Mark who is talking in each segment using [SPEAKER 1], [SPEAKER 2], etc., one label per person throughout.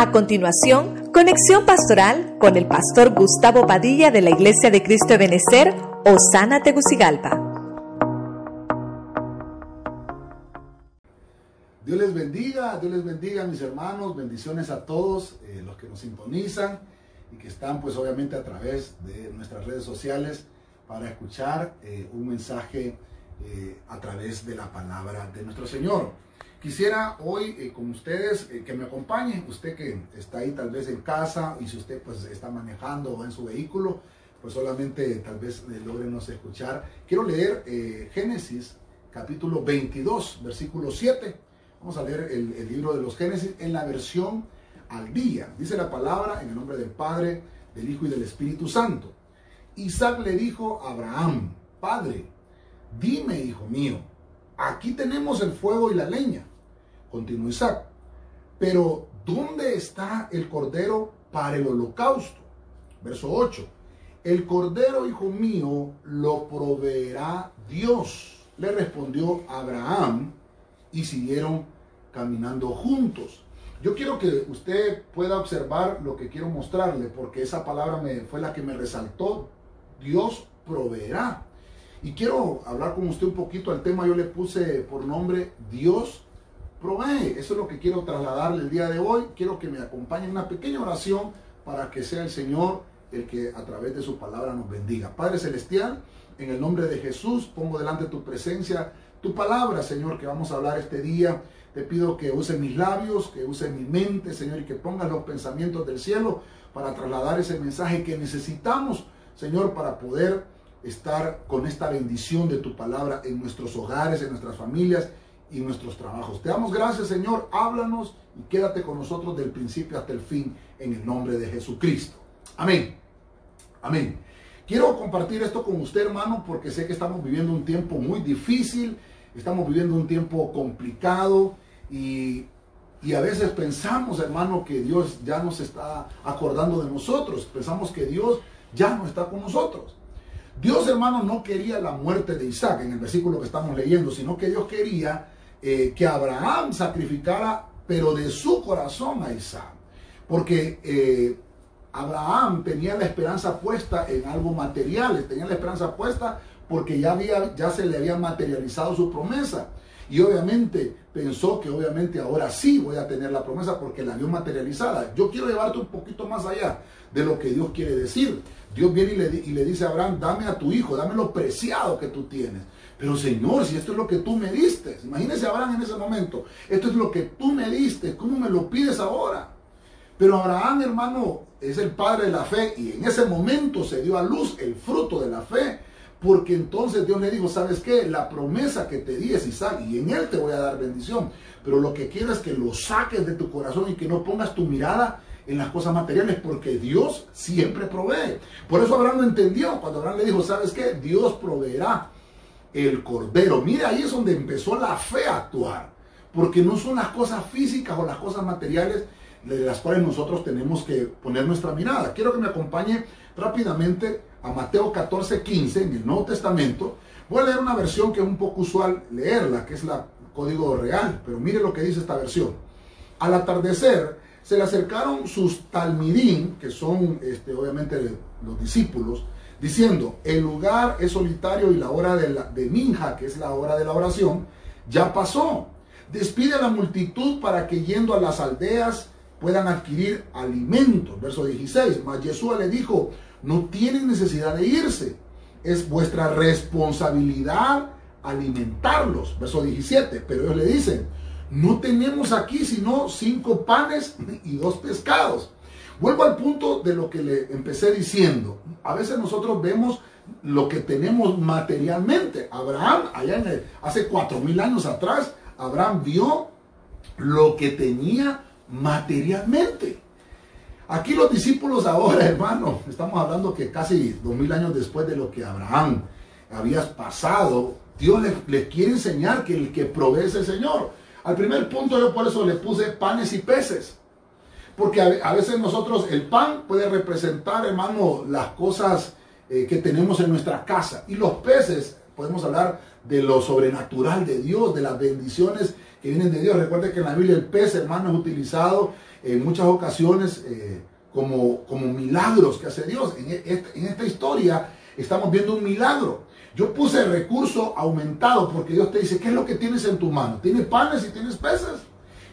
[SPEAKER 1] A continuación, conexión pastoral con el pastor Gustavo Padilla de la Iglesia de Cristo de Benecer, Osana Tegucigalpa.
[SPEAKER 2] Dios les bendiga, Dios les bendiga mis hermanos, bendiciones a todos eh, los que nos sintonizan y que están pues obviamente a través de nuestras redes sociales para escuchar eh, un mensaje eh, a través de la palabra de nuestro Señor. Quisiera hoy eh, con ustedes que me acompañen, usted que está ahí tal vez en casa y si usted pues está manejando o en su vehículo, pues solamente tal vez logrenos escuchar. Quiero leer Génesis capítulo 22, versículo 7. Vamos a leer el, el libro de los Génesis en la versión al día. Dice la palabra en el nombre del Padre, del Hijo y del Espíritu Santo. Isaac le dijo a Abraham, Padre, dime, hijo mío, aquí tenemos el fuego y la leña. Continuó Isaac, pero ¿dónde está el cordero para el holocausto? Verso 8. El cordero, hijo mío, lo proveerá Dios. Le respondió Abraham y siguieron caminando juntos. Yo quiero que usted pueda observar lo que quiero mostrarle, porque esa palabra me, fue la que me resaltó. Dios proveerá. Y quiero hablar con usted un poquito al tema, yo le puse por nombre Dios provee. Eso es lo que quiero trasladarle el día de hoy. Quiero que me acompañe en una pequeña oración para que sea el Señor el que a través de su palabra nos bendiga. Padre Celestial, en el nombre de Jesús, pongo delante tu presencia tu palabra, Señor, que vamos a hablar este día. Te pido que use mis labios, que use mi mente, Señor, y que pongas los pensamientos del cielo para trasladar ese mensaje que necesitamos, Señor, para poder estar con esta bendición de tu palabra en nuestros hogares, en nuestras familias y nuestros trabajos. Te damos gracias, Señor. Háblanos y quédate con nosotros del principio hasta el fin en el nombre de Jesucristo. Amén. Amén. Quiero compartir esto con usted, hermano, porque sé que estamos viviendo un tiempo muy difícil Estamos viviendo un tiempo complicado y, a veces pensamos, hermano, que Dios ya nos está acordando de nosotros. Pensamos que Dios ya no está con nosotros. Dios, hermano, no quería la muerte de Isaac en el versículo que estamos leyendo, sino que Dios quería eh, que Abraham sacrificara, pero de su corazón a Isaac. Porque eh, Abraham tenía la esperanza puesta en algo material, tenía la esperanza puesta porque ya, había, ya se le había materializado su promesa. Y obviamente pensó que obviamente ahora sí voy a tener la promesa porque la vio materializada. Yo quiero llevarte un poquito más allá de lo que Dios quiere decir. Dios viene y le, y le dice a Abraham, dame a tu hijo, dame lo preciado que tú tienes. Pero Señor, si esto es lo que tú me diste, imagínese Abraham en ese momento, esto es lo que tú me diste, ¿cómo me lo pides ahora? Pero Abraham, hermano, es el padre de la fe y en ese momento se dio a luz el fruto de la fe porque entonces Dios le dijo, ¿sabes qué? La promesa que te di es Isaac y en él te voy a dar bendición. Pero lo que quiero es que lo saques de tu corazón y que no pongas tu mirada en las cosas materiales, porque Dios siempre provee. Por eso Abraham lo entendió cuando Abraham le dijo, ¿sabes qué? Dios proveerá el cordero. Mira, ahí es donde empezó la fe a actuar. Porque no son las cosas físicas o las cosas materiales de las cuales nosotros tenemos que poner nuestra mirada. Quiero que me acompañe rápidamente a Mateo 14, 15 en el Nuevo Testamento. Voy a leer una versión que es un poco usual leerla, que es la código real, pero mire lo que dice esta versión. Al atardecer se le acercaron sus talmidín, que son este, obviamente los discípulos, diciendo, el lugar es solitario y la hora de, la, Minja, que es la hora de la oración, ya pasó. Despide a la multitud para que yendo a las aldeas puedan adquirir alimentos. Verso 16. Mas Jesús le dijo, no tienen necesidad de irse. Es vuestra responsabilidad alimentarlos. Verso 17. Pero ellos le dicen, no tenemos aquí sino cinco panes y dos pescados. Vuelvo al punto de lo que le empecé diciendo. A veces nosotros vemos lo que tenemos materialmente. Abraham, allá en hace cuatro mil años atrás, Abraham vio lo que tenía materialmente. Aquí los discípulos ahora, hermano, estamos hablando que casi dos mil años después de lo que Abraham había pasado, Dios les, quiere enseñar que el que provee es el Señor. Al primer punto yo por eso le puse panes y peces. Porque a, veces nosotros, el pan puede representar, hermano, las cosas eh, que tenemos en nuestra casa. Y los peces, podemos hablar de lo sobrenatural de Dios, de las bendiciones que vienen de Dios. Recuerde que en la Biblia el pez, hermano, es utilizado en muchas ocasiones eh, como, como milagros que hace Dios. En, e, en esta historia estamos viendo un milagro. Yo puse recurso aumentado porque Dios te dice, ¿qué es lo que tienes en tu mano? ¿Tienes panes y tienes peces?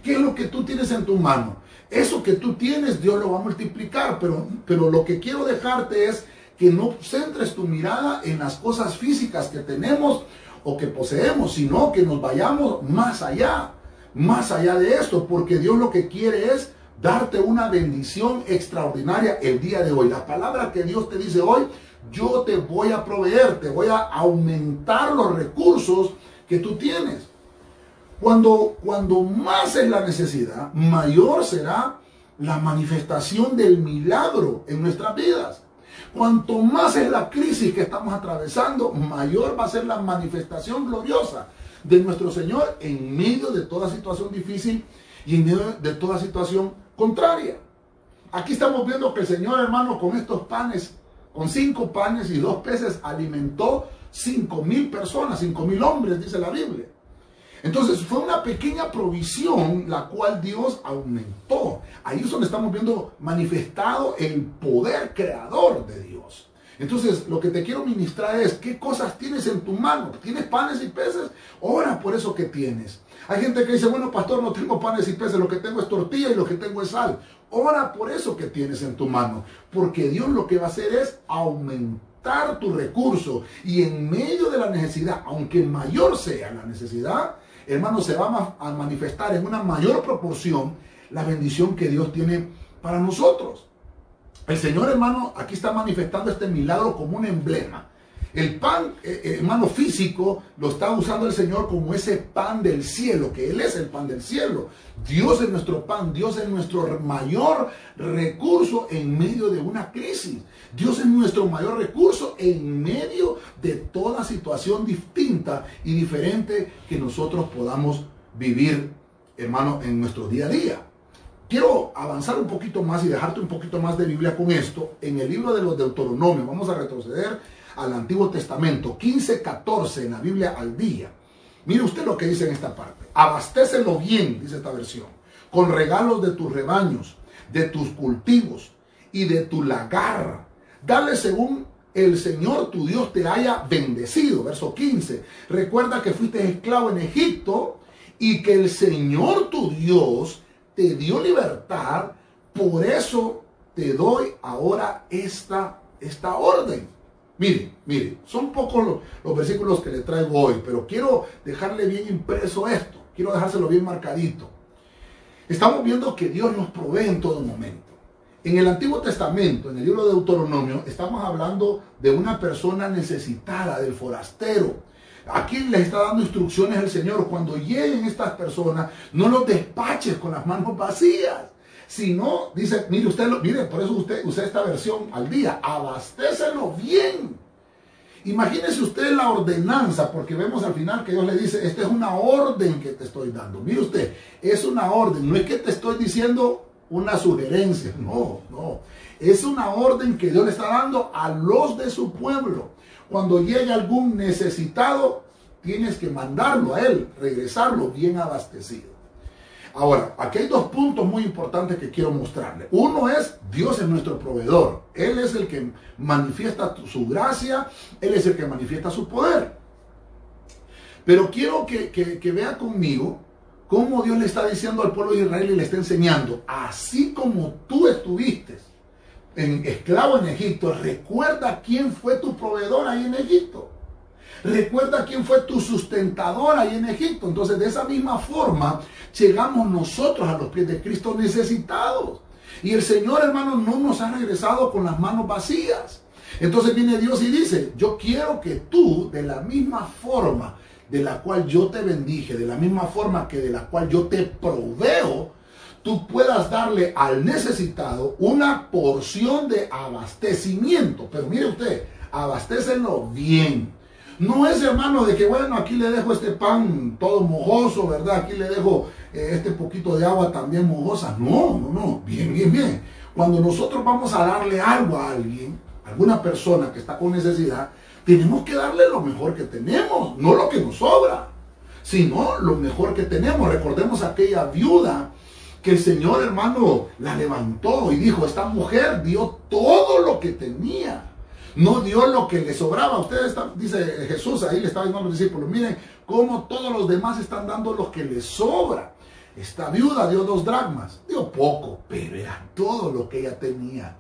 [SPEAKER 2] ¿Qué es lo que tú tienes en tu mano? Eso que tú tienes, Dios lo va a multiplicar, pero, pero lo que quiero dejarte es que no centres tu mirada en las cosas físicas que tenemos o que poseemos, sino que nos vayamos más allá, más allá de esto, porque Dios lo que quiere es darte una bendición extraordinaria el día de hoy. La palabra que Dios te dice hoy, yo te voy a proveer, te voy a aumentar los recursos que tú tienes. Cuando, cuando más es la necesidad, mayor será la manifestación del milagro en nuestras vidas. Cuanto más es la crisis que estamos atravesando, mayor va a ser la manifestación gloriosa de nuestro Señor en medio de toda situación difícil y en medio de toda situación contraria. Aquí estamos viendo que el Señor, hermano, con estos panes, con cinco panes y dos peces, alimentó cinco mil personas, cinco mil hombres, dice la Biblia. Entonces fue una pequeña provisión la cual Dios aumentó. Ahí es donde estamos viendo manifestado el poder creador de Dios. Entonces lo que te quiero ministrar es qué cosas tienes en tu mano. ¿Tienes panes y peces? Ora por eso que tienes. Hay gente que dice, bueno, pastor, no tengo panes y peces, lo que tengo es tortilla y lo que tengo es sal. Ora por eso que tienes en tu mano. Porque Dios lo que va a hacer es aumentar tu recurso. Y en medio de la necesidad, aunque mayor sea la necesidad, hermano, se va a manifestar en una mayor proporción la bendición que Dios tiene para nosotros. El Señor, hermano, aquí está manifestando este milagro como un emblema. El pan, eh, eh, hermano, físico lo está usando el Señor como ese pan del cielo, que Él es el pan del cielo. Dios es nuestro pan, Dios es nuestro mayor recurso en medio de una crisis. Dios es nuestro mayor recurso en medio de toda situación distinta y diferente que nosotros podamos vivir, hermano, en nuestro día a día. Quiero avanzar un poquito más y dejarte un poquito más de Biblia con esto. En el libro de los Deuteronomios, vamos a retroceder al Antiguo Testamento, 15, 14 en la Biblia al día. Mire usted lo que dice en esta parte. Abastécelo bien, dice esta versión, con regalos de tus rebaños, de tus cultivos y de tu lagar. Dale según el Señor tu Dios te haya bendecido. Verso 15. Recuerda que fuiste esclavo en Egipto y que el Señor tu Dios te dio libertad. Por eso te doy ahora esta, esta orden. Mire, mire, son pocos los, versículos que le traigo hoy, pero quiero dejarle bien impreso esto, quiero dejárselo bien marcadito. Estamos viendo que Dios nos provee en todo momento. En el Antiguo Testamento, en el libro de Deuteronomio, estamos hablando de una persona necesitada, del forastero. Aquí le está dando instrucciones el Señor. Cuando lleguen estas personas, no los despaches con las manos vacías. Si no, dice, mire usted, mire, por eso usted usa esta versión al día, abastécelo bien. Imagínese usted la ordenanza, porque vemos al final que Dios le dice, esta es una orden que te estoy dando. Mire usted, es una orden, no es que te estoy diciendo una sugerencia, no, no. Es una orden que Dios le está dando a los de su pueblo. Cuando llegue algún necesitado, tienes que mandarlo a él, regresarlo bien abastecido. Ahora, aquí hay dos puntos muy importantes que quiero mostrarle. Uno es, Dios es nuestro proveedor. Él es el que manifiesta su gracia, Él es el que manifiesta su poder. Pero quiero que, que vea conmigo cómo Dios le está diciendo al pueblo de Israel y le está enseñando, así como tú estuviste en esclavo en Egipto, recuerda quién fue tu proveedor ahí en Egipto. Recuerda quién fue tu sustentador ahí en Egipto. Entonces, de esa misma forma, llegamos nosotros a los pies de Cristo necesitados. Y el Señor, hermano, no nos ha regresado con las manos vacías. Entonces viene Dios y dice, yo quiero que tú, de la misma forma de la cual yo te bendije, de la misma forma que de la cual yo te proveo, tú puedas darle al necesitado una porción de abastecimiento. Pero mire usted, abastécenlo bien. No es, hermano, de que, bueno, aquí le dejo este pan todo mojoso, ¿verdad? Aquí le dejo eh, este poquito de agua también mojosa. No, no, no. Bien, bien, bien. Cuando nosotros vamos a darle algo a alguien, alguna persona que está con necesidad, tenemos que darle lo mejor que tenemos, no lo que nos sobra. sino lo mejor que tenemos. Recordemos aquella viuda que el Señor hermano la levantó y dijo, esta mujer dio todo lo que tenía. No dio lo que le sobraba. Ustedes están, dice Jesús, ahí le estaba diciendo a los discípulos, miren cómo todos los demás están dando lo que les sobra. Esta viuda dio dos dragmas, dio poco, pero era todo lo que ella tenía.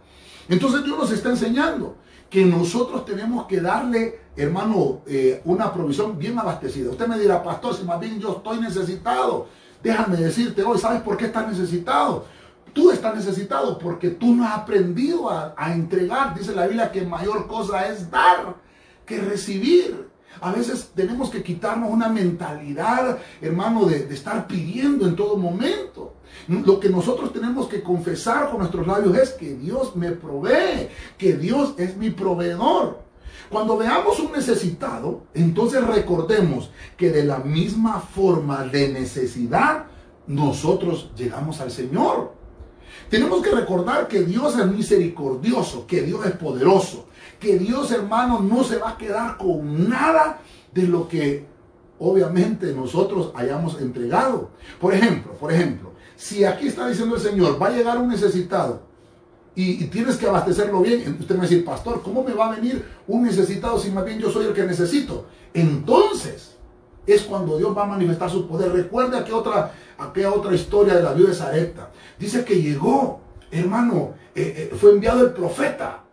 [SPEAKER 2] Entonces Dios nos está enseñando que nosotros tenemos que darle, hermano, eh, una provisión bien abastecida. Usted me dirá, pastor, si más bien yo estoy necesitado, déjame decirte hoy, ¿sabes por qué estás necesitado? Tú estás necesitado porque tú no has aprendido a, a entregar. Dice la Biblia que mayor cosa es dar que recibir. A veces tenemos que quitarnos una mentalidad, hermano, de, de, estar pidiendo en todo momento. Lo que nosotros tenemos que confesar con nuestros labios es que Dios me provee, que Dios es mi proveedor. Cuando veamos un necesitado, entonces recordemos que de la misma forma de necesidad, nosotros llegamos al Señor. Tenemos que recordar que Dios es misericordioso, que Dios es poderoso, que Dios hermano no se va a quedar con nada de lo que obviamente nosotros hayamos entregado. Por ejemplo, por ejemplo, si aquí está diciendo el Señor, va a llegar un necesitado y, tienes que abastecerlo bien, usted me va a decir, pastor, ¿cómo me va a venir un necesitado si más bien yo soy el que necesito? Entonces es cuando Dios va a manifestar su poder. Recuerda que otra, aquella otra historia de la viuda de Zarepta. Dice que llegó, hermano, eh, eh, fue enviado el profeta.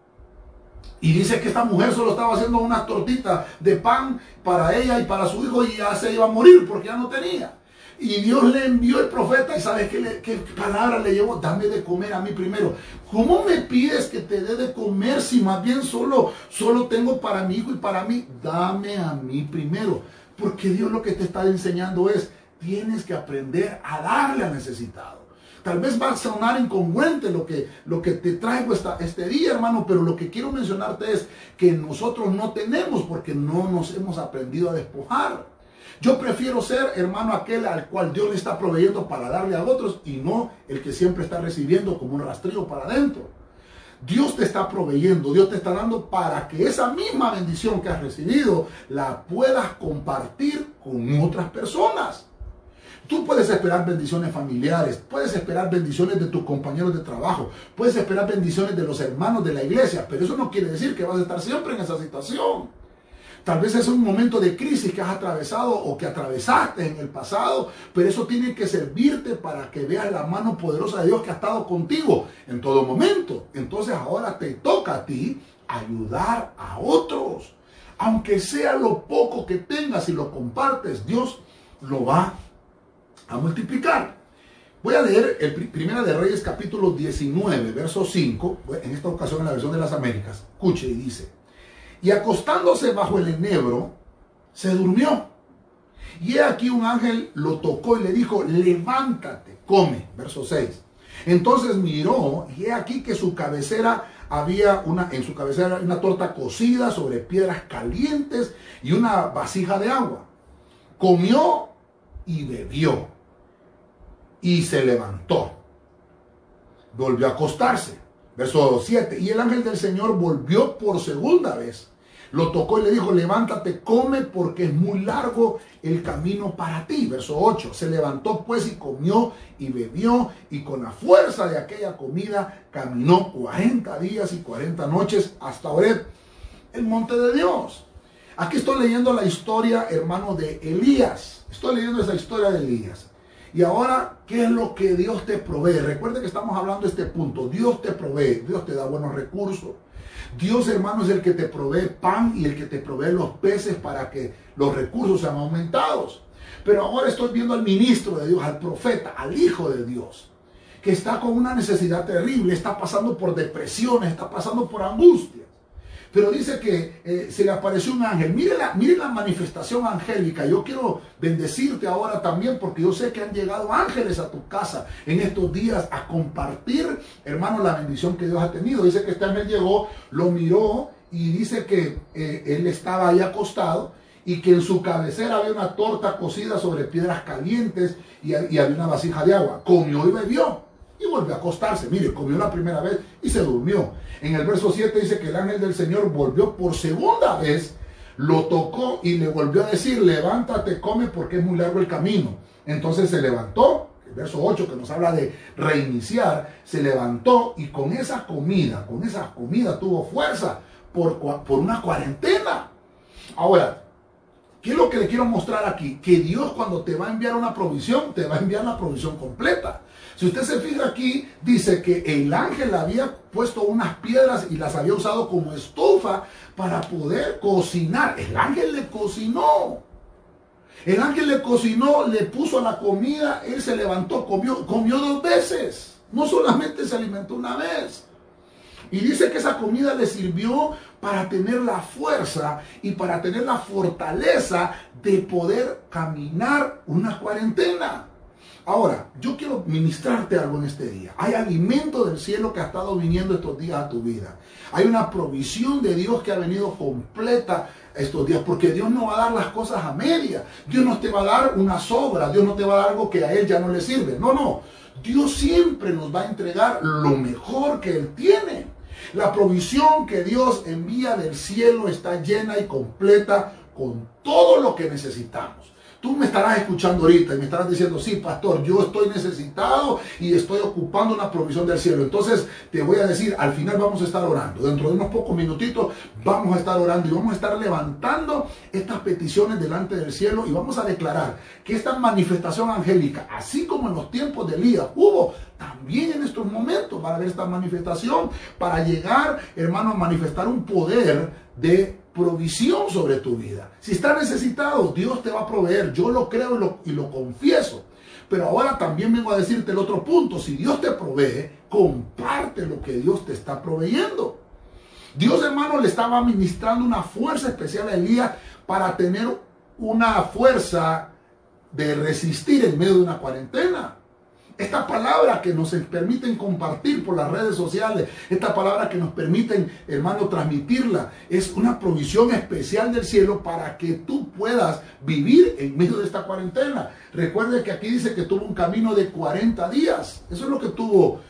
[SPEAKER 2] Y dice que esta mujer solo estaba haciendo una tortita de pan para ella y para su hijo y ya se iba a morir porque ya no tenía. Y Dios le envió el profeta y sabes qué, le, qué palabra le llevó, dame de comer a mí primero. ¿Cómo me pides que te dé de comer si más bien solo, solo tengo para mi hijo y para mí? Dame a mí primero. Porque Dios lo que te está enseñando es, tienes que aprender a darle al necesitado. Tal vez va a sonar incongruente lo que, lo que te traigo este día, hermano, pero lo que quiero mencionarte es que nosotros no tenemos porque no nos hemos aprendido a despojar. Yo prefiero ser, hermano, aquel al cual Dios le está proveyendo para darle a otros y no el que siempre está recibiendo como un rastrillo para adentro. Dios te está proveyendo, Dios te está dando para que esa misma bendición que has recibido la puedas compartir con otras personas. Tú puedes esperar bendiciones familiares, puedes esperar bendiciones de tus compañeros de trabajo, puedes esperar bendiciones de los hermanos de la iglesia, pero eso no quiere decir que vas a estar siempre en esa situación. Tal vez es un momento de crisis que has atravesado o que atravesaste en el pasado, pero eso tiene que servirte para que veas la mano poderosa de Dios que ha estado contigo en todo momento. Entonces ahora te toca a ti ayudar a otros. Aunque sea lo poco que tengas y lo compartes, Dios lo va a multiplicar. Voy a leer el Primera de Reyes capítulo 19, verso 5, en esta ocasión en la versión de las Américas. Escuche y dice, y acostándose bajo el enebro, se durmió. Y he aquí un ángel lo tocó y le dijo, levántate, come. Verso 6. Entonces miró y he aquí que su cabecera había una, en su cabecera una torta cocida sobre piedras calientes y una vasija de agua. Comió y bebió y se levantó. Volvió a acostarse. Verso 7. Y el ángel del Señor volvió por segunda vez. Lo tocó y le dijo, levántate, come porque es muy largo el camino para ti. Verso 8. Se levantó pues y comió y bebió y con la fuerza de aquella comida caminó 40 días y 40 noches hasta Oreb, el monte de Dios. Aquí estoy leyendo la historia, hermano, de Elías. Estoy leyendo esa historia de Elías. Y ahora, ¿qué es lo que Dios te provee? Recuerde que estamos hablando de este punto. Dios te provee, Dios te da buenos recursos. Dios, hermano, es el que te provee pan y el que te provee los peces para que los recursos sean aumentados. Pero ahora estoy viendo al ministro de Dios, al profeta, al hijo de Dios, que está con una necesidad terrible, está pasando por depresiones, está pasando por angustia. Pero dice que eh, se le apareció un ángel. Mire la, manifestación angélica. Yo quiero bendecirte ahora también porque yo sé que han llegado ángeles a tu casa en estos días a compartir, hermano, la bendición que Dios ha tenido. Dice que este ángel llegó, lo miró y dice que eh, él estaba ahí acostado y que en su cabecera había una torta cocida sobre piedras calientes y había una vasija de agua. Comió y bebió y volvió a acostarse. Mire, comió la primera vez y se durmió. En el verso 7 dice que el ángel del Señor volvió por segunda vez lo tocó y le volvió a decir, levántate, come porque es muy largo el camino. Entonces se levantó, el verso 8 que nos habla de reiniciar, se levantó y con esa comida, con esa comida tuvo fuerza por, por una cuarentena. Ahora, ¿Qué es lo que le quiero mostrar aquí? Que Dios cuando te va a enviar una provisión, te va a enviar la provisión completa. Si usted se fija aquí, dice que el ángel había puesto unas piedras y las había usado como estufa para poder cocinar. El ángel le cocinó. El ángel le cocinó, le puso la comida, él se levantó, comió, comió dos veces. No solamente se alimentó una vez. Y dice que esa comida le sirvió para tener la fuerza y para tener la fortaleza de poder caminar una cuarentena. Ahora, yo quiero ministrarte algo en este día. Hay alimento del cielo que ha estado viniendo estos días a tu vida. Hay una provisión de Dios que ha venido completa estos días, porque Dios no va a dar las cosas a media. Dios no te va a dar una sobra, Dios no te va a dar algo que a Él ya no le sirve. No, no. Dios siempre nos va a entregar lo mejor que Él tiene. La provisión que Dios envía del cielo está llena y completa con todo lo que necesitamos. Tú me estarás escuchando ahorita y me estarás diciendo, sí, pastor, yo estoy necesitado y estoy ocupando una provisión del cielo. Entonces te voy a decir, al final vamos a estar orando. Dentro de unos pocos minutitos vamos a estar orando y vamos a estar levantando estas peticiones delante del cielo y vamos a declarar que esta manifestación angélica, así como en los tiempos de Elías hubo, también en estos momentos va a haber esta manifestación para llegar, hermano, a manifestar un poder de provisión sobre tu vida. Si estás necesitado, Dios te va a proveer. Yo lo creo y lo, y lo confieso. Pero ahora también vengo a decirte el otro punto. Si Dios te provee, comparte lo que Dios te está proveyendo. Dios, hermano, le estaba administrando una fuerza especial a Elías para tener una fuerza de resistir en medio de una cuarentena. Esta palabra que nos permiten compartir por las redes sociales, esta palabra que nos permiten, hermano, transmitirla, es una provisión especial del cielo para que tú puedas vivir en medio de esta cuarentena. Recuerde que aquí dice que tuvo un camino de 40 días. Eso es lo que tuvo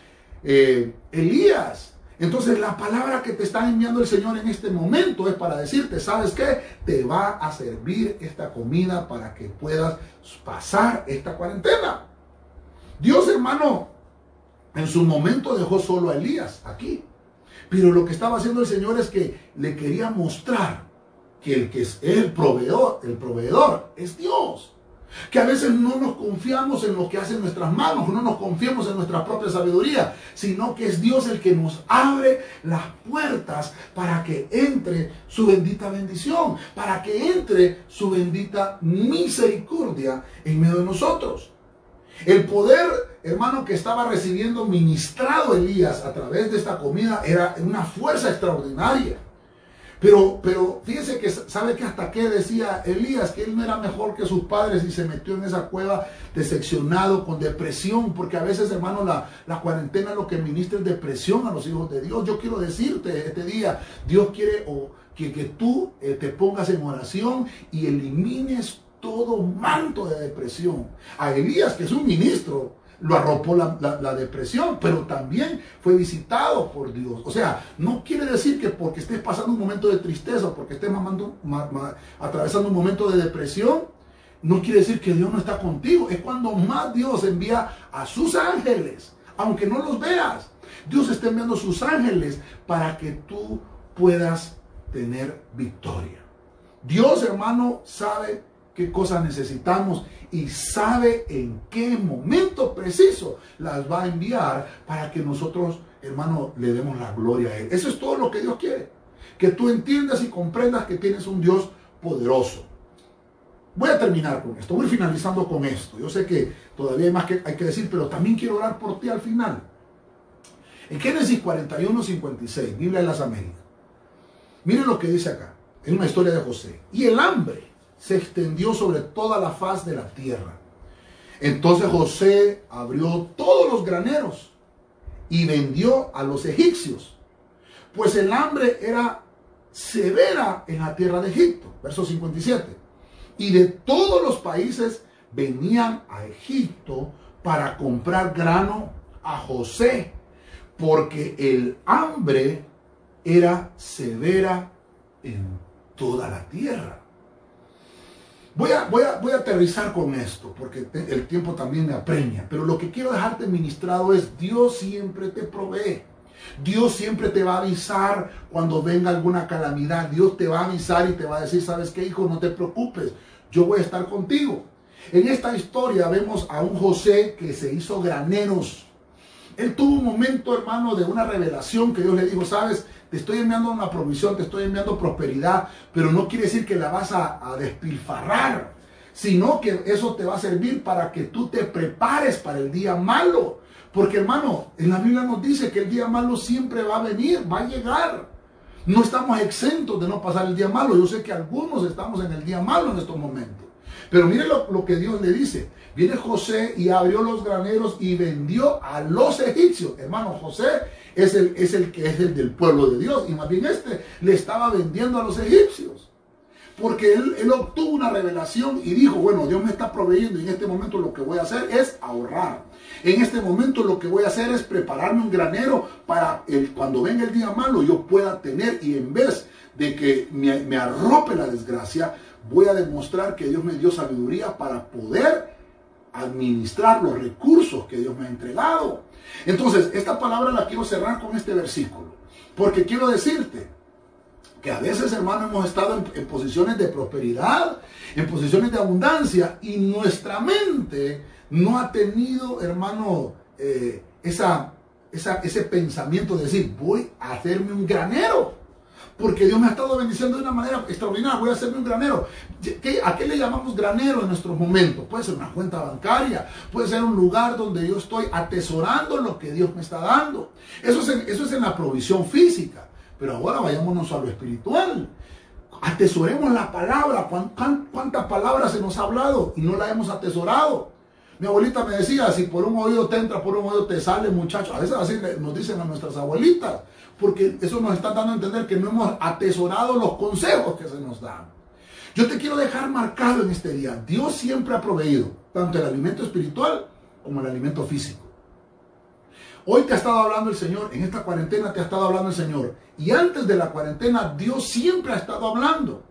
[SPEAKER 2] eh, Elías. Entonces la palabra que te está enviando el Señor en este momento es para decirte, ¿sabes qué? Te va a servir esta comida para que puedas pasar esta cuarentena. Dios, hermano, en su momento dejó solo a Elías aquí. Pero lo que estaba haciendo el Señor es que le quería mostrar que el que es el proveedor, el proveedor es Dios. Que a veces no nos confiamos en lo que hacen nuestras manos, no nos confiamos en nuestra propia sabiduría, sino que es Dios el que nos abre las puertas para que entre su bendita bendición, para que entre su bendita misericordia en medio de nosotros. El poder, hermano, que estaba recibiendo ministrado Elías a través de esta comida era una fuerza extraordinaria. Pero, pero fíjese que sabe que hasta qué decía Elías que él no era mejor que sus padres y se metió en esa cueva decepcionado, con depresión, porque a veces, hermano, la, la cuarentena lo que ministra es depresión a los hijos de Dios. Yo quiero decirte este día, Dios quiere que, que tú eh, te pongas en oración y elimines todo manto de depresión. A Elías, que es un ministro, lo arropó la, depresión, pero también fue visitado por Dios. O sea, no quiere decir que porque estés pasando un momento de tristeza, porque estés atravesando un momento de depresión, no quiere decir que Dios no está contigo. Es cuando más Dios envía a sus ángeles, aunque no los veas. Dios está enviando sus ángeles para que tú puedas tener victoria. Dios, hermano, sabe qué cosas necesitamos y sabe en qué momento preciso las va a enviar para que nosotros, hermano, le demos la gloria a Él. Eso es todo lo que Dios quiere. Que tú entiendas y comprendas que tienes un Dios poderoso. Voy a terminar con esto, voy finalizando con esto. Yo sé que todavía hay más que hay que decir, pero también quiero orar por ti al final. En Génesis 41, 56, Biblia de las Américas. Miren lo que dice acá. Es una historia de José. Y el hambre se extendió sobre toda la faz de la tierra. Entonces José abrió todos los graneros y vendió a los egipcios, pues el hambre era severa en la tierra de Egipto. Verso 57. Y de todos los países venían a Egipto para comprar grano a José, porque el hambre era severa en toda la tierra. Voy a, voy, a, voy a aterrizar con esto, porque el tiempo también me apremia, pero lo que quiero dejarte ministrado es, Dios siempre te provee. Dios siempre te va a avisar cuando venga alguna calamidad. Dios te va a avisar y te va a decir, ¿sabes qué, hijo? No te preocupes, yo voy a estar contigo. En esta historia vemos a un José que se hizo graneros. Él tuvo un momento, hermano, de una revelación que Dios le dijo, sabes, te estoy enviando una provisión, te estoy enviando prosperidad, pero no quiere decir que la vas a, despilfarrar, sino que eso te va a servir para que tú te prepares para el día malo. Porque hermano, en la Biblia nos dice que el día malo siempre va a venir, va a llegar. No estamos exentos de no pasar el día malo. Yo sé que algunos estamos en el día malo en estos momentos. Pero mire lo, que Dios le dice. Viene José y abrió los graneros y vendió a los egipcios. Hermano, José es el, es el que es el del pueblo de Dios. Y más bien este le estaba vendiendo a los egipcios. Porque él, obtuvo una revelación y dijo, bueno, Dios me está proveyendo y en este momento lo que voy a hacer es ahorrar. En este momento lo que voy a hacer es prepararme un granero para el, cuando venga el día malo yo pueda tener y en vez de que me arrope la desgracia, voy a demostrar que Dios me dio sabiduría para poder administrar los recursos que Dios me ha entregado. Entonces, esta palabra la quiero cerrar con este versículo, porque quiero decirte, que a veces, hermano, hemos estado en, posiciones de prosperidad, en posiciones de abundancia, y nuestra mente no ha tenido, hermano, eh, esa, ese pensamiento de decir, voy a hacerme un granero. Porque Dios me ha estado bendiciendo de una manera extraordinaria. Voy a hacerme un granero. ¿A qué le llamamos granero en nuestros momentos? Puede ser una cuenta bancaria. Puede ser un lugar donde yo estoy atesorando lo que Dios me está dando. Eso es eso es en la provisión física. Pero ahora vayámonos a lo espiritual. Atesoremos la palabra. ¿Cuántas palabras se nos ha hablado y no la hemos atesorado? Mi abuelita me decía, si por un oído te entra, por un oído te sale, muchacho. A veces así nos dicen a nuestras abuelitas, porque eso nos está dando a entender que no hemos atesorado los consejos que se nos dan. Yo te quiero dejar marcado en este día, Dios siempre ha proveído tanto el alimento espiritual como el alimento físico. Hoy te ha estado hablando el Señor, en esta cuarentena te ha estado hablando el Señor. Y antes de la cuarentena, Dios siempre ha estado hablando.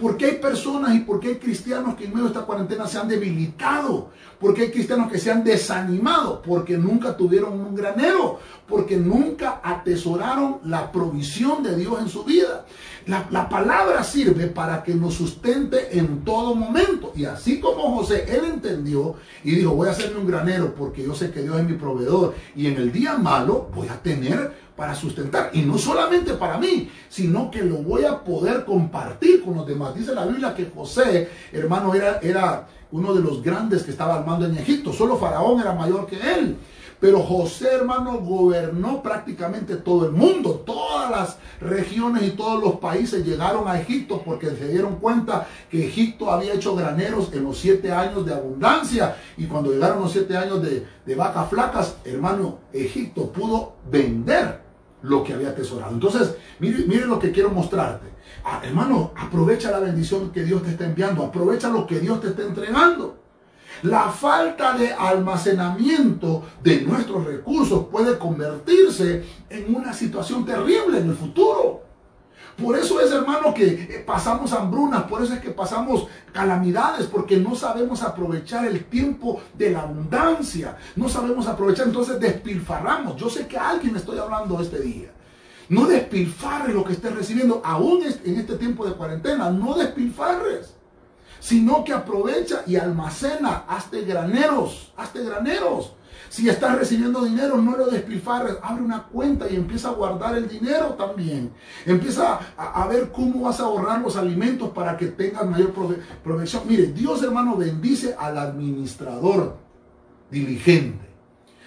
[SPEAKER 2] ¿Por qué hay personas y por qué hay cristianos que en medio de esta cuarentena se han debilitado? ¿Por qué hay cristianos que se han desanimado? Porque nunca tuvieron un granero, porque nunca atesoraron la provisión de Dios en su vida. La, la, palabra sirve para que nos sustente en todo momento. Y así como José, él entendió y dijo, voy a hacerme un granero porque yo sé que Dios es mi proveedor. Y en el día malo voy a tener para sustentar. Y no solamente para mí, sino que lo voy a poder compartir con los demás. Dice la Biblia que José, hermano, era, era uno de los grandes que estaba armando en Egipto. Solo Faraón era mayor que él. Pero José, hermano, gobernó prácticamente todo el mundo. Todas las regiones y todos los países llegaron a Egipto porque se dieron cuenta que Egipto había hecho graneros en los siete años de abundancia. Y cuando llegaron los siete años de, de vacas flacas, hermano, Egipto pudo vender lo que había atesorado. Entonces, mire, lo que quiero mostrarte. Ah, hermano, aprovecha la bendición que Dios te está enviando, aprovecha lo que Dios te está entregando. La falta de almacenamiento de nuestros recursos puede convertirse en una situación terrible en el futuro. Por eso es, hermano, que eh, pasamos hambrunas, por eso es que pasamos calamidades, porque no sabemos aprovechar el tiempo de la abundancia. No sabemos aprovechar, entonces despilfarramos. Yo sé que a alguien estoy hablando este día. No despilfarres lo que estés recibiendo, aún en este tiempo de cuarentena. No despilfarres, sino que aprovecha y almacena. Hazte graneros, hazte graneros. Si estás recibiendo dinero, no lo despilfarres. Abre una cuenta y empieza a guardar el dinero también. Empieza a, ver cómo vas a ahorrar los alimentos para que tengas mayor provección. Mire, Dios hermano bendice al administrador diligente.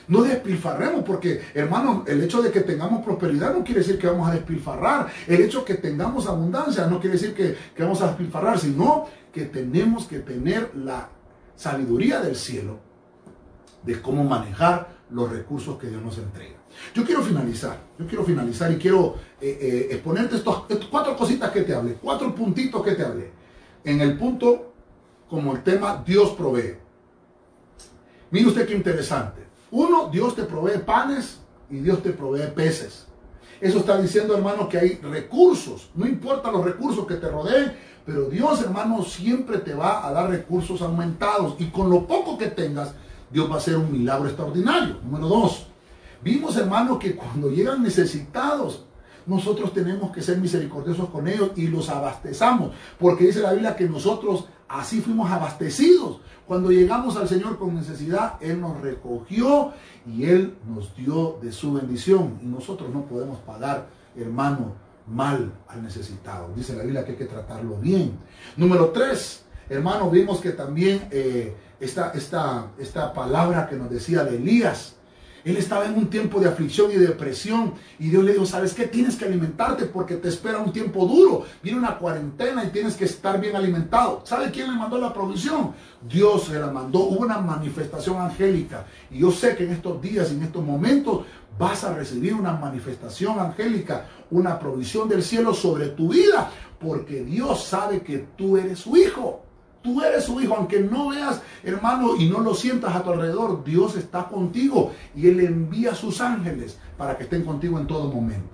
[SPEAKER 2] No despilfarremos porque, hermano, el hecho de que tengamos prosperidad no quiere decir que vamos a despilfarrar. El hecho de que tengamos abundancia no quiere decir que vamos a despilfarrar, sino que tenemos que tener la sabiduría del cielo de cómo manejar los recursos que Dios nos entrega. Yo quiero finalizar, yo quiero finalizar y quiero eh, eh, exponerte estos, cuatro cositas que te hablé, cuatro puntitos que te hablé. En el punto, como el tema, Dios provee. Mire usted qué interesante. Uno, Dios te provee panes y Dios te provee peces. Eso está diciendo, hermano, que hay recursos. No importa los recursos que te rodeen, pero Dios, hermano, siempre te va a dar recursos aumentados. Y con lo poco que tengas, Dios va a hacer un milagro extraordinario. Número dos, vimos, hermano, que cuando llegan necesitados, nosotros tenemos que ser misericordiosos con ellos y los abastezamos. Porque dice la Biblia que nosotros así fuimos abastecidos. Cuando llegamos al Señor con necesidad, Él nos recogió y Él nos dio de su bendición. Y nosotros no podemos pagar, hermano, mal al necesitado. Dice la Biblia que hay que tratarlo bien. Número tres, hermano, vimos que también eh, esta, esta, esta palabra que nos decía de Elías, él estaba en un tiempo de aflicción y depresión. Y Dios le dijo, ¿sabes qué? Tienes que alimentarte porque te espera un tiempo duro. Viene una cuarentena y tienes que estar bien alimentado. ¿Sabe quién le mandó la provisión? Dios se la mandó. Una manifestación angélica. Y yo sé que en estos días en estos momentos vas a recibir una manifestación angélica, una provisión del cielo sobre tu vida. Porque Dios sabe que tú eres su hijo. Tú eres su hijo, aunque no veas, hermano, y no lo sientas a tu alrededor, Dios está contigo y Él envía a sus ángeles para que estén contigo en todo momento.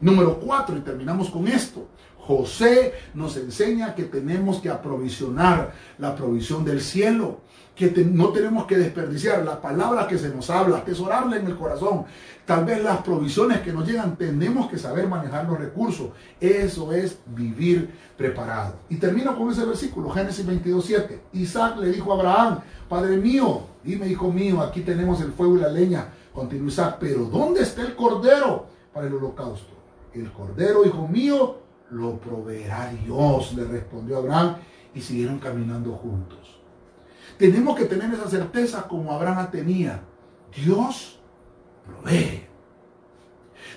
[SPEAKER 2] Número cuatro, y terminamos con esto. José nos enseña que tenemos que aprovisionar la provisión del cielo que no tenemos que desperdiciar la palabra que se nos habla, atesorarla en el corazón. Tal vez las provisiones que nos llegan, tenemos que saber manejar los recursos. Eso es vivir preparado. Y termino con ese versículo, Génesis 22, 7. Isaac le dijo a Abraham, Padre mío, dime hijo mío, aquí tenemos el fuego y la leña. Continúa Isaac, pero ¿dónde está el cordero para el holocausto? El cordero, hijo mío, lo proveerá Dios, le respondió Abraham, y siguieron caminando juntos. Tenemos que tener esa certeza como Abraham tenía. Dios provee.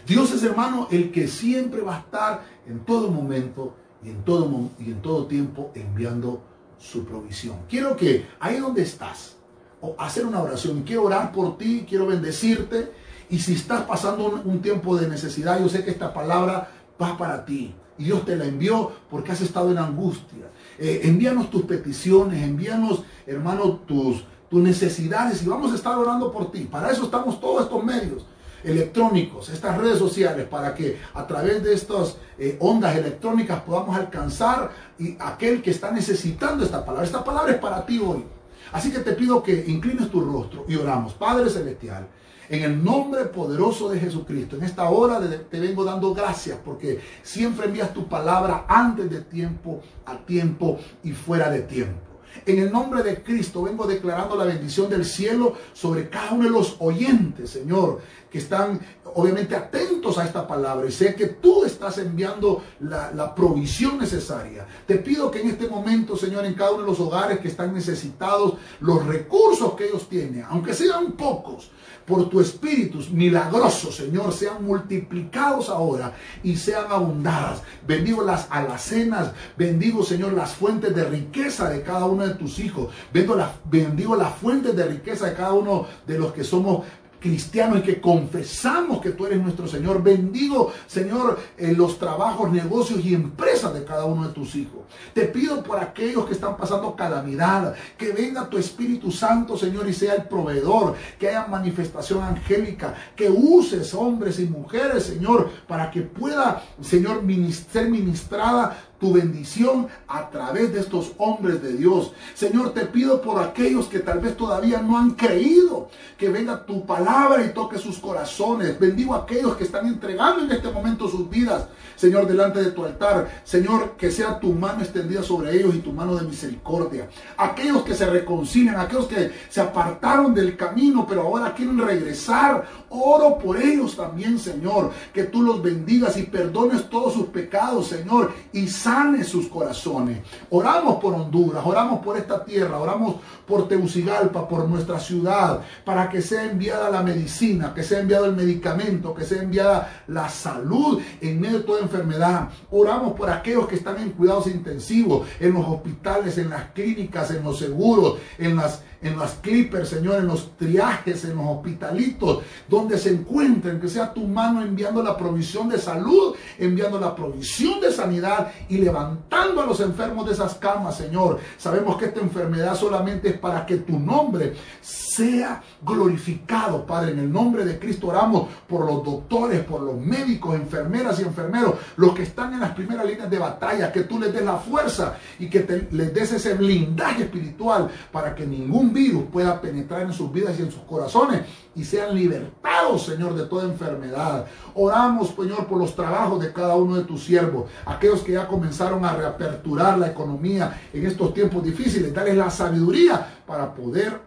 [SPEAKER 2] Dios es hermano el que siempre va a estar en todo momento y en todo, y en todo tiempo enviando su provisión. Quiero que ahí donde estás, o hacer una oración, quiero orar por ti, quiero bendecirte. Y si estás pasando un, un tiempo de necesidad, yo sé que esta palabra va para ti. Y Dios te la envió porque has estado en angustia. Eh, envíanos tus peticiones, envíanos, hermano, tus, tus necesidades y vamos a estar orando por ti. Para eso estamos todos estos medios electrónicos, estas redes sociales, para que a través de estas eh, ondas electrónicas podamos alcanzar y aquel que está necesitando esta palabra. Esta palabra es para ti hoy. Así que te pido que inclines tu rostro y oramos. Padre Celestial. En el nombre poderoso de Jesucristo, en esta hora te vengo dando gracias porque siempre envías tu palabra antes de tiempo, a tiempo y fuera de tiempo. En el nombre de Cristo vengo declarando la bendición del cielo sobre cada uno de los oyentes, Señor, que están obviamente atentos a esta palabra y sé que tú estás enviando la, la, provisión necesaria. Te pido que en este momento, Señor, en cada uno de los hogares que están necesitados, los recursos que ellos tienen, aunque sean pocos, por tu espíritu milagroso, Señor, sean multiplicados ahora y sean abundadas. Bendigo las alacenas, bendigo, Señor, las fuentes de riqueza de cada uno de tus hijos. Bendigo, la, bendigo las fuentes de riqueza de cada uno de los que somos cristianos y que confesamos que tú eres nuestro Señor. Bendigo, Señor, en los trabajos, negocios y empresas de cada uno de tus hijos. Te pido por aquellos que están pasando calamidad, que venga tu Espíritu Santo, Señor, y sea el proveedor, que haya manifestación angélica, que uses hombres y mujeres, Señor, para que pueda, Señor, ser ministrada tu bendición a través de estos hombres de Dios. Señor, te pido por aquellos que tal vez todavía no han creído, que venga tu palabra y toque sus corazones. Bendigo a aquellos que están entregando en este momento sus vidas, Señor, delante de tu altar. Señor, que sea tu mano extendida sobre ellos y tu mano de misericordia. Aquellos que se reconcilian, aquellos que se apartaron del camino, pero ahora quieren regresar. Oro por ellos también, Señor, que tú los bendigas y perdones todos sus pecados, Señor, y sane sus corazones. Oramos por Honduras, oramos por esta tierra, oramos por Teucigalpa, por nuestra ciudad, para que sea enviada la medicina, que sea enviado el medicamento, que sea enviada la salud en medio de toda enfermedad. Oramos por aquellos que están en cuidados intensivos, en los hospitales, en las clínicas, en los seguros, en las en las clippers, Señor, en los triajes, en los hospitalitos, donde se encuentren, que sea tu mano enviando la provisión de salud, enviando la provisión de sanidad y levantando a los enfermos de esas camas, Señor. Sabemos que esta enfermedad solamente es para que tu nombre sea glorificado, Padre. En el nombre de Cristo oramos por los doctores, por los médicos, enfermeras y enfermeros, los que están en las primeras líneas de batalla, que tú les des la fuerza y que les des ese blindaje espiritual para que ningún virus pueda penetrar en sus vidas y en sus corazones y sean libertados, Señor, de toda enfermedad. Oramos, Señor, por los trabajos de cada uno de tus siervos, aquellos que ya comenzaron a reaperturar la economía en estos tiempos difíciles, darles la sabiduría para poder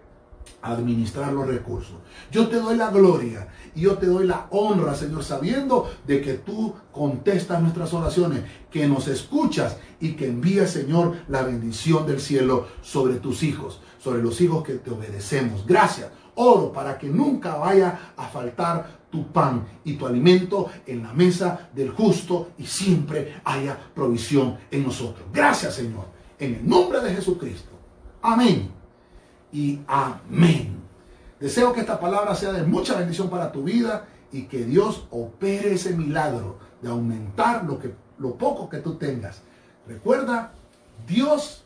[SPEAKER 2] administrar los recursos. Yo te doy la gloria y yo te doy la honra, Señor, sabiendo de que tú contestas nuestras oraciones, que nos escuchas y que envías, Señor, la bendición del cielo sobre tus hijos, sobre los hijos que te obedecemos. Gracias. Oro para que nunca vaya a faltar tu pan y tu alimento en la mesa del justo y siempre haya provisión en nosotros. Gracias, Señor. En el nombre de Jesucristo. Amén y amén. Deseo que esta palabra sea de mucha bendición para tu vida y que Dios opere ese milagro de aumentar lo, que, lo poco que tú tengas. Recuerda, Dios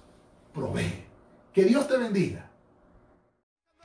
[SPEAKER 2] provee. Que Dios te bendiga.